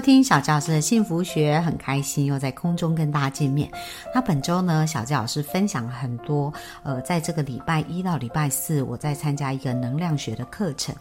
收听小教师的幸福学，很开心又在空中跟大家见面。那本周呢，小教师分享了很多，呃，在这个礼拜一到礼拜四，我在参加一个能量学的课程。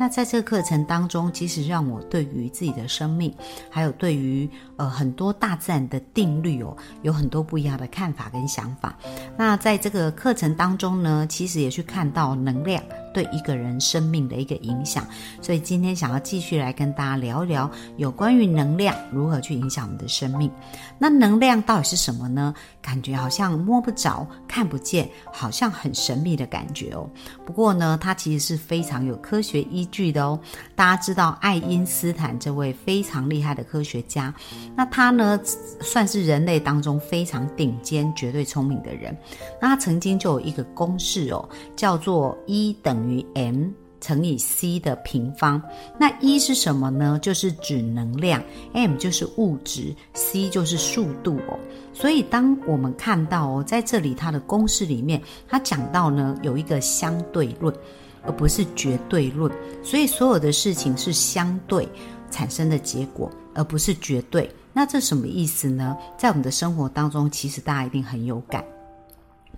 那在这个课程当中，其实让我对于自己的生命，还有对于呃很多大自然的定律哦，有很多不一样的看法跟想法。那在这个课程当中呢，其实也去看到能量。对一个人生命的一个影响，所以今天想要继续来跟大家聊一聊有关于能量如何去影响我们的生命。那能量到底是什么呢？感觉好像摸不着、看不见，好像很神秘的感觉哦。不过呢，它其实是非常有科学依据的哦。大家知道爱因斯坦这位非常厉害的科学家，那他呢算是人类当中非常顶尖、绝对聪明的人。那他曾经就有一个公式哦，叫做一等。于 m 乘以 c 的平方，那一是什么呢？就是指能量，m 就是物质，c 就是速度哦。所以当我们看到哦，在这里它的公式里面，它讲到呢有一个相对论，而不是绝对论。所以所有的事情是相对产生的结果，而不是绝对。那这什么意思呢？在我们的生活当中，其实大家一定很有感。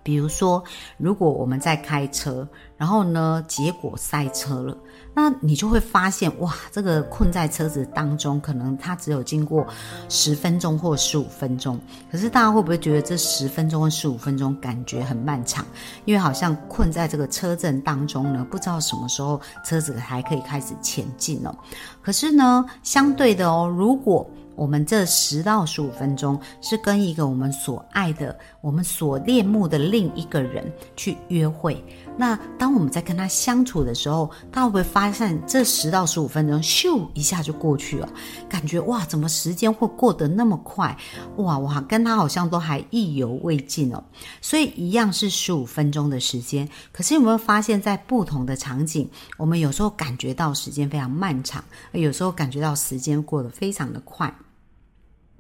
比如说，如果我们在开车，然后呢，结果塞车了，那你就会发现，哇，这个困在车子当中，可能它只有经过十分钟或十五分钟。可是大家会不会觉得这十分钟或十五分钟感觉很漫长？因为好像困在这个车阵当中呢，不知道什么时候车子还可以开始前进哦。可是呢，相对的哦，如果我们这十到十五分钟是跟一个我们所爱的、我们所恋慕的另一个人去约会。那当我们在跟他相处的时候，他会不会发现这十到十五分钟咻一下就过去了？感觉哇，怎么时间会过得那么快？哇哇，跟他好像都还意犹未尽哦。所以一样是十五分钟的时间，可是有没有发现，在不同的场景，我们有时候感觉到时间非常漫长，有时候感觉到时间过得非常的快。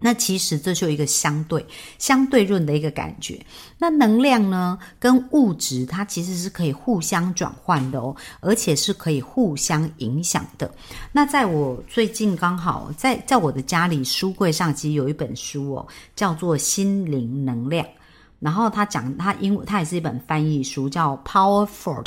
那其实这就一个相对相对论的一个感觉。那能量呢，跟物质它其实是可以互相转换的哦，而且是可以互相影响的。那在我最近刚好在在我的家里书柜上，其实有一本书哦，叫做《心灵能量》。然后他讲他因为它也是一本翻译书，叫《Power Force》。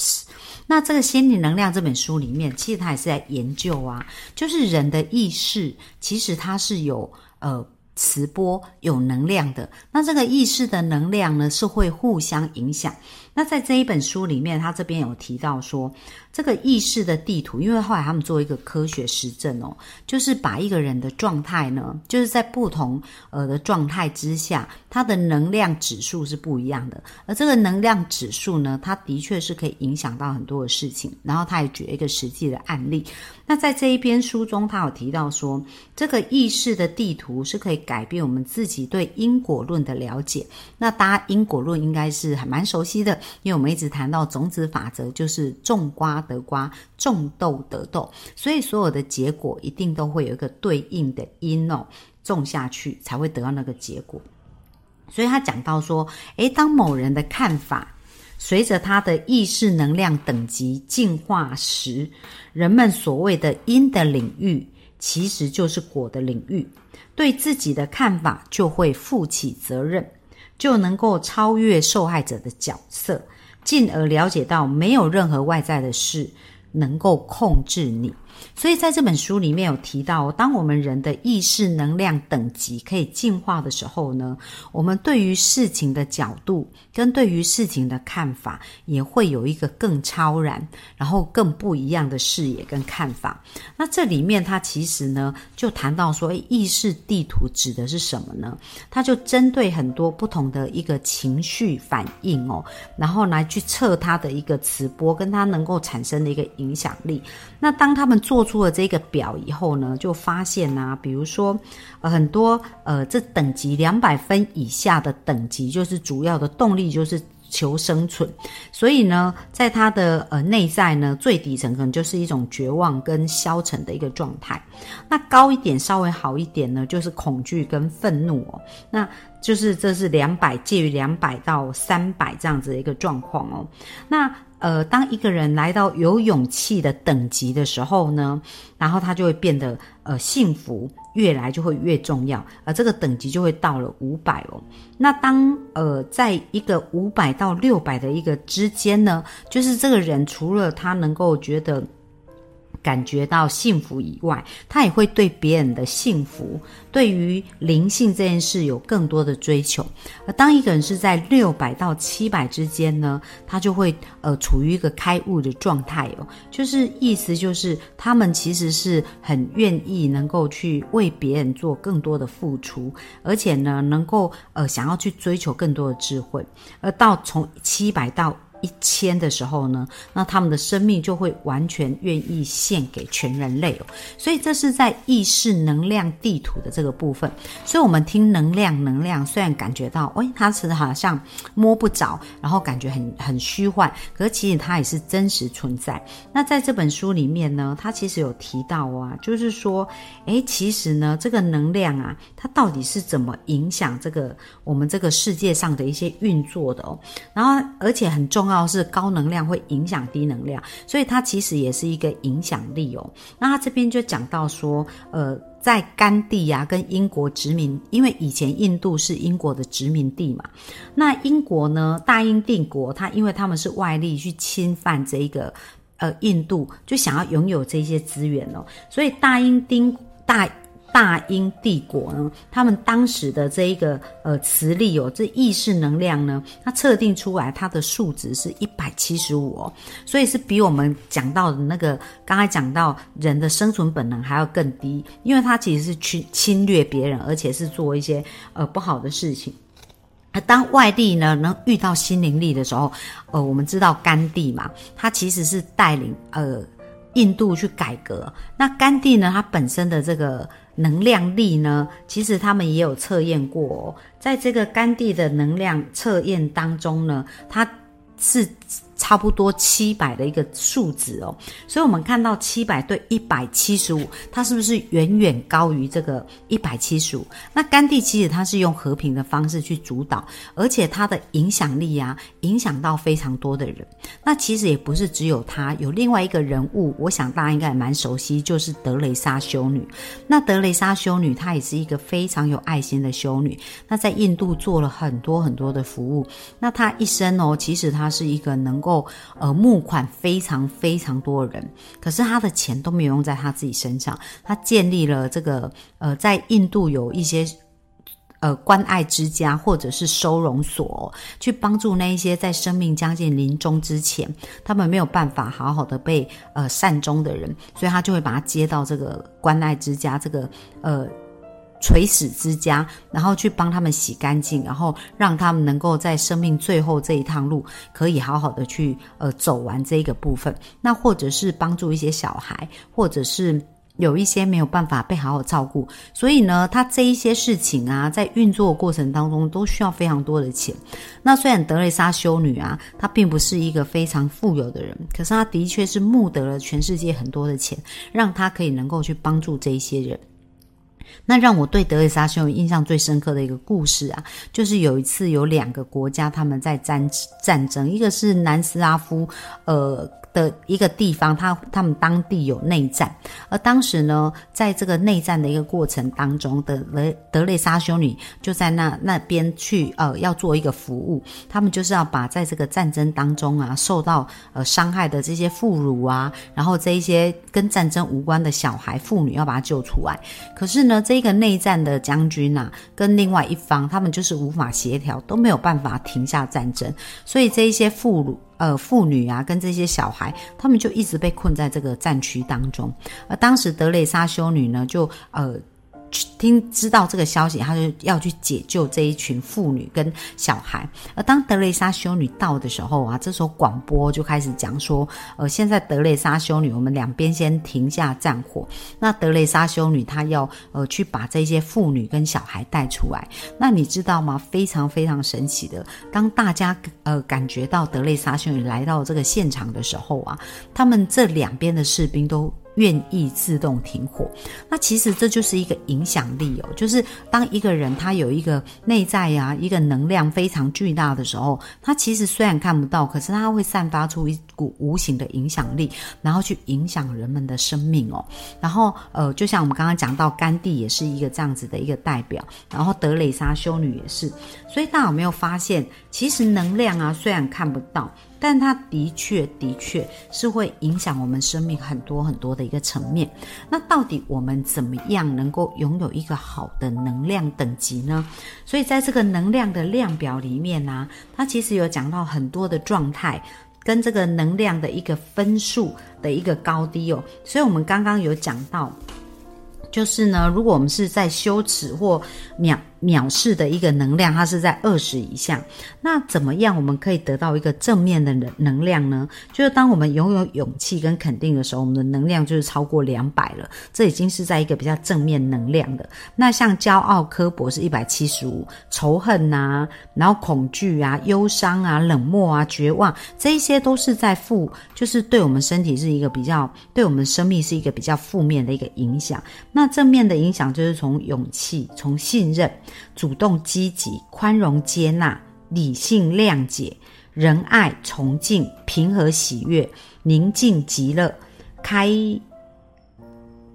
那这个《心灵能量》这本书里面，其实他也是在研究啊，就是人的意识其实它是有呃。磁波有能量的，那这个意识的能量呢，是会互相影响。那在这一本书里面，他这边有提到说，这个意识的地图，因为后来他们做一个科学实证哦，就是把一个人的状态呢，就是在不同呃的状态之下，他的能量指数是不一样的。而这个能量指数呢，它的确是可以影响到很多的事情。然后他也举了一个实际的案例。那在这一篇书中，他有提到说，这个意识的地图是可以改变我们自己对因果论的了解。那大家因果论应该是还蛮熟悉的。因为我们一直谈到种子法则，就是种瓜得瓜，种豆得豆，所以所有的结果一定都会有一个对应的因哦，种下去才会得到那个结果。所以他讲到说，诶，当某人的看法随着他的意识能量等级进化时，人们所谓的因的领域，其实就是果的领域，对自己的看法就会负起责任。就能够超越受害者的角色，进而了解到没有任何外在的事能够控制你。所以在这本书里面有提到，当我们人的意识能量等级可以进化的时候呢，我们对于事情的角度跟对于事情的看法也会有一个更超然，然后更不一样的视野跟看法。那这里面它其实呢，就谈到说，意识地图指的是什么呢？它就针对很多不同的一个情绪反应哦，然后来去测它的一个磁波，跟它能够产生的一个影响力。那当他们做出了这个表以后呢，就发现啊，比如说，呃，很多呃，这等级两百分以下的等级，就是主要的动力就是求生存。所以呢，在他的呃内在呢，最底层可能就是一种绝望跟消沉的一个状态。那高一点，稍微好一点呢，就是恐惧跟愤怒哦。那就是这是两百，介于两百到三百这样子的一个状况哦。那呃，当一个人来到有勇气的等级的时候呢，然后他就会变得呃幸福，越来就会越重要，而这个等级就会到了五百哦。那当呃在一个五百到六百的一个之间呢，就是这个人除了他能够觉得。感觉到幸福以外，他也会对别人的幸福、对于灵性这件事有更多的追求。而当一个人是在六百到七百之间呢，他就会呃处于一个开悟的状态哦，就是意思就是他们其实是很愿意能够去为别人做更多的付出，而且呢能够呃想要去追求更多的智慧。而到从七百到一千的时候呢，那他们的生命就会完全愿意献给全人类哦。所以这是在意识能量地图的这个部分。所以我们听能量，能量虽然感觉到，哎，它是好像摸不着，然后感觉很很虚幻，可是其实它也是真实存在。那在这本书里面呢，它其实有提到啊，就是说，哎，其实呢，这个能量啊，它到底是怎么影响这个我们这个世界上的一些运作的哦。然后而且很重要。是高能量会影响低能量，所以它其实也是一个影响力哦。那他这边就讲到说，呃，在甘地呀跟英国殖民，因为以前印度是英国的殖民地嘛，那英国呢，大英帝国，它因为他们是外力去侵犯这一个呃印度，就想要拥有这些资源哦，所以大英丁大。大英帝国呢，他们当时的这一个呃磁力哦，这意识能量呢，它测定出来它的数值是一百七十五哦，所以是比我们讲到的那个刚才讲到人的生存本能还要更低，因为它其实是去侵略别人，而且是做一些呃不好的事情。那当外地呢能遇到心灵力的时候，呃，我们知道甘地嘛，他其实是带领呃印度去改革。那甘地呢，他本身的这个。能量力呢？其实他们也有测验过，哦在这个甘地的能量测验当中呢，它是。差不多七百的一个数值哦，所以我们看到七百对一百七十五，它是不是远远高于这个一百七十五？那甘地其实他是用和平的方式去主导，而且他的影响力啊，影响到非常多的人。那其实也不是只有他，有另外一个人物，我想大家应该也蛮熟悉，就是德雷莎修女。那德雷莎修女她也是一个非常有爱心的修女，那在印度做了很多很多的服务。那她一生哦，其实她是一个能够。呃，募款非常非常多人，可是他的钱都没有用在他自己身上。他建立了这个呃，在印度有一些呃关爱之家或者是收容所，去帮助那一些在生命将近临终之前，他们没有办法好好的被呃善终的人，所以他就会把他接到这个关爱之家这个呃。垂死之家，然后去帮他们洗干净，然后让他们能够在生命最后这一趟路，可以好好的去呃走完这一个部分。那或者是帮助一些小孩，或者是有一些没有办法被好好照顾，所以呢，他这一些事情啊，在运作过程当中都需要非常多的钱。那虽然德蕾莎修女啊，她并不是一个非常富有的人，可是她的确是募得了全世界很多的钱，让她可以能够去帮助这一些人。那让我对德蕾莎修女印象最深刻的一个故事啊，就是有一次有两个国家他们在战战争，一个是南斯拉夫，呃。的一个地方，他他们当地有内战，而当时呢，在这个内战的一个过程当中，德雷德蕾莎修女就在那那边去呃要做一个服务，他们就是要把在这个战争当中啊受到呃伤害的这些妇孺啊，然后这一些跟战争无关的小孩妇女要把他救出来。可是呢，这个内战的将军呐，跟另外一方他们就是无法协调，都没有办法停下战争，所以这一些妇孺。呃，妇女啊，跟这些小孩，他们就一直被困在这个战区当中。而当时德蕾莎修女呢，就呃听知道这个消息，他就要去解救这一群妇女跟小孩。而当德蕾莎修女到的时候啊，这时候广播就开始讲说，呃，现在德蕾莎修女，我们两边先停下战火。那德蕾莎修女她要呃去把这些妇女跟小孩带出来。那你知道吗？非常非常神奇的，当大家呃感觉到德蕾莎修女来到这个现场的时候啊，他们这两边的士兵都。愿意自动停火，那其实这就是一个影响力哦。就是当一个人他有一个内在呀，一个能量非常巨大的时候，他其实虽然看不到，可是他会散发出一股无形的影响力，然后去影响人们的生命哦。然后呃，就像我们刚刚讲到，甘地也是一个这样子的一个代表，然后德蕾莎修女也是。所以大家有没有发现，其实能量啊，虽然看不到。但它的确的确是会影响我们生命很多很多的一个层面。那到底我们怎么样能够拥有一个好的能量等级呢？所以在这个能量的量表里面呢，它其实有讲到很多的状态跟这个能量的一个分数的一个高低哦。所以我们刚刚有讲到，就是呢，如果我们是在羞耻或秒。藐视的一个能量，它是在二十以下。那怎么样我们可以得到一个正面的能能量呢？就是当我们拥有勇气跟肯定的时候，我们的能量就是超过两百了。这已经是在一个比较正面能量的。那像骄傲、刻薄是一百七十五，仇恨呐，然后恐惧啊、忧伤啊、冷漠啊、绝望，这一些都是在负，就是对我们身体是一个比较，对我们生命是一个比较负面的一个影响。那正面的影响就是从勇气、从信任。主动积极、宽容接纳、理性谅解、仁爱崇敬、平和喜悦、宁静极乐、开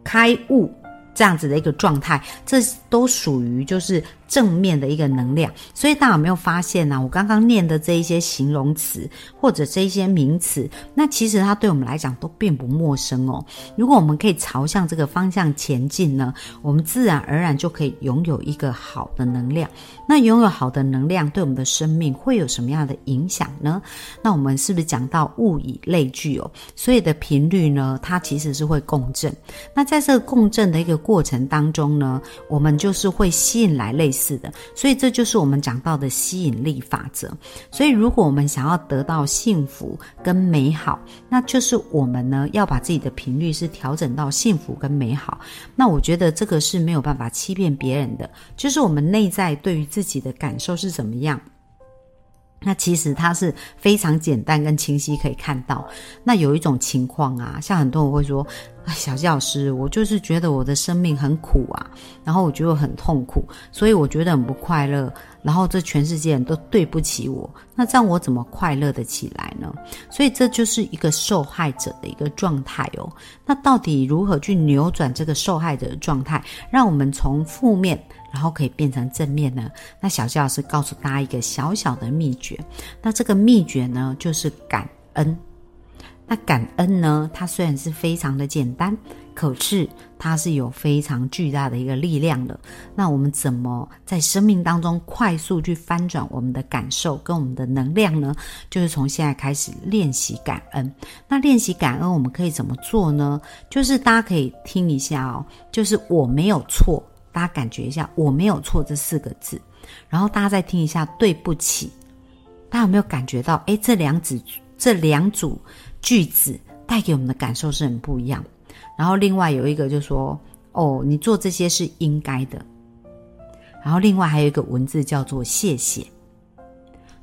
开悟这样子的一个状态，这都属于就是。正面的一个能量，所以大家有没有发现呢？我刚刚念的这一些形容词或者这一些名词，那其实它对我们来讲都并不陌生哦。如果我们可以朝向这个方向前进呢，我们自然而然就可以拥有一个好的能量。那拥有好的能量对我们的生命会有什么样的影响呢？那我们是不是讲到物以类聚哦？所以的频率呢，它其实是会共振。那在这个共振的一个过程当中呢，我们就是会吸引来类。似的，所以这就是我们讲到的吸引力法则。所以，如果我们想要得到幸福跟美好，那就是我们呢要把自己的频率是调整到幸福跟美好。那我觉得这个是没有办法欺骗别人的，就是我们内在对于自己的感受是怎么样。那其实它是非常简单跟清晰可以看到。那有一种情况啊，像很多人会说。小纪老师，我就是觉得我的生命很苦啊，然后我觉得很痛苦，所以我觉得很不快乐，然后这全世界人都对不起我，那这样我怎么快乐的起来呢？所以这就是一个受害者的一个状态哦。那到底如何去扭转这个受害者的状态，让我们从负面然后可以变成正面呢？那小纪老师告诉大家一个小小的秘诀，那这个秘诀呢，就是感恩。那感恩呢？它虽然是非常的简单，可是它是有非常巨大的一个力量的。那我们怎么在生命当中快速去翻转我们的感受跟我们的能量呢？就是从现在开始练习感恩。那练习感恩，我们可以怎么做呢？就是大家可以听一下哦，就是我没有错，大家感觉一下我没有错这四个字，然后大家再听一下对不起，大家有没有感觉到？哎，这两组这两组。句子带给我们的感受是很不一样。然后另外有一个就说：“哦，你做这些是应该的。”然后另外还有一个文字叫做“谢谢”。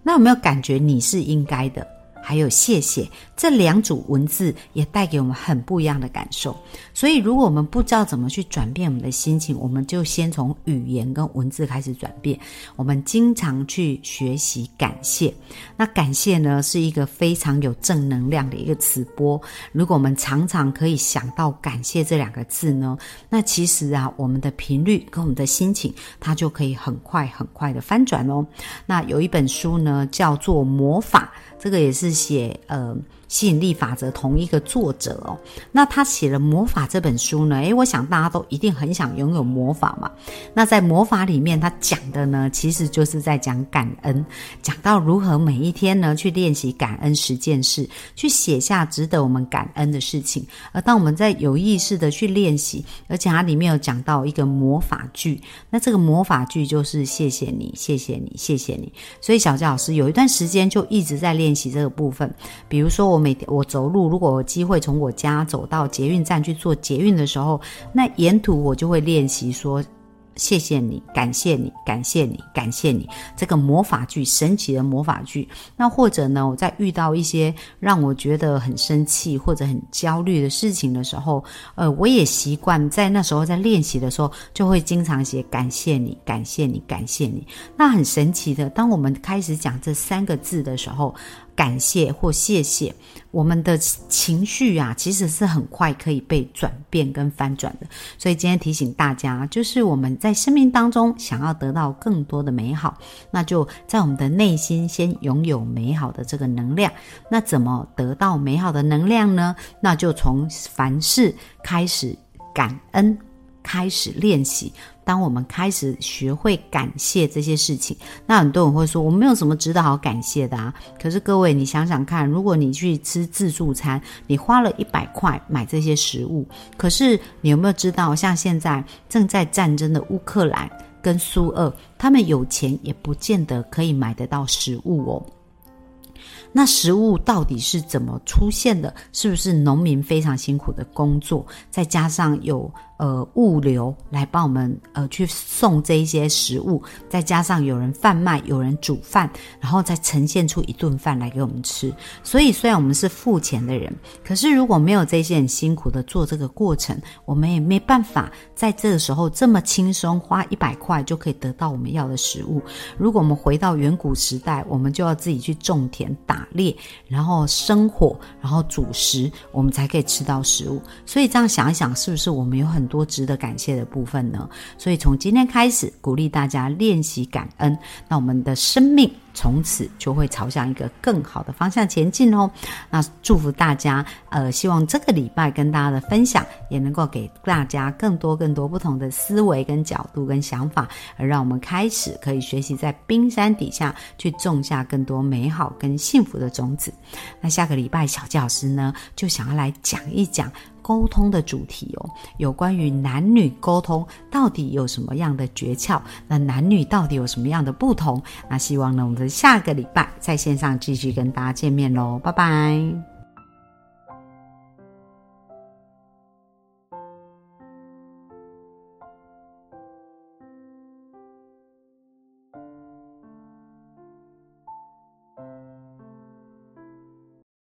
那有没有感觉你是应该的？还有谢谢这两组文字也带给我们很不一样的感受，所以如果我们不知道怎么去转变我们的心情，我们就先从语言跟文字开始转变。我们经常去学习感谢，那感谢呢是一个非常有正能量的一个词波。如果我们常常可以想到感谢这两个字呢，那其实啊，我们的频率跟我们的心情，它就可以很快很快的翻转哦。那有一本书呢，叫做魔法。这个也是写呃吸引力法则同一个作者哦。那他写了魔法这本书呢？诶，我想大家都一定很想拥有魔法嘛。那在魔法里面，他讲的呢，其实就是在讲感恩，讲到如何每一天呢去练习感恩十件事，去写下值得我们感恩的事情。而当我们在有意识的去练习，而且它里面有讲到一个魔法句，那这个魔法句就是谢谢你，谢谢你，谢谢你。所以小佳老师有一段时间就一直在练习这个部部分。比如说我每天我走路，如果有机会从我家走到捷运站去做捷运的时候，那沿途我就会练习说。谢谢你，感谢你，感谢你，感谢你。这个魔法句，神奇的魔法句。那或者呢，我在遇到一些让我觉得很生气或者很焦虑的事情的时候，呃，我也习惯在那时候在练习的时候，就会经常写感谢你，感谢你，感谢你。那很神奇的，当我们开始讲这三个字的时候。感谢或谢谢，我们的情绪啊，其实是很快可以被转变跟翻转的。所以今天提醒大家，就是我们在生命当中想要得到更多的美好，那就在我们的内心先拥有美好的这个能量。那怎么得到美好的能量呢？那就从凡事开始感恩。开始练习。当我们开始学会感谢这些事情，那很多人会说：“我没有什么值得好感谢的啊。”可是各位，你想想看，如果你去吃自助餐，你花了一百块买这些食物，可是你有没有知道，像现在正在战争的乌克兰跟苏俄，他们有钱也不见得可以买得到食物哦。那食物到底是怎么出现的？是不是农民非常辛苦的工作，再加上有？呃，物流来帮我们呃去送这一些食物，再加上有人贩卖，有人煮饭，然后再呈现出一顿饭来给我们吃。所以虽然我们是付钱的人，可是如果没有这些很辛苦的做这个过程，我们也没办法在这个时候这么轻松花一百块就可以得到我们要的食物。如果我们回到远古时代，我们就要自己去种田、打猎，然后生火，然后煮食，我们才可以吃到食物。所以这样想一想，是不是我们有很很多值得感谢的部分呢，所以从今天开始鼓励大家练习感恩，那我们的生命从此就会朝向一个更好的方向前进哦。那祝福大家，呃，希望这个礼拜跟大家的分享也能够给大家更多更多不同的思维跟角度跟想法，而让我们开始可以学习在冰山底下去种下更多美好跟幸福的种子。那下个礼拜小教师呢，就想要来讲一讲。沟通的主题哦，有关于男女沟通到底有什么样的诀窍？那男女到底有什么样的不同？那希望呢，我们下个礼拜在线上继续跟大家见面喽，拜拜。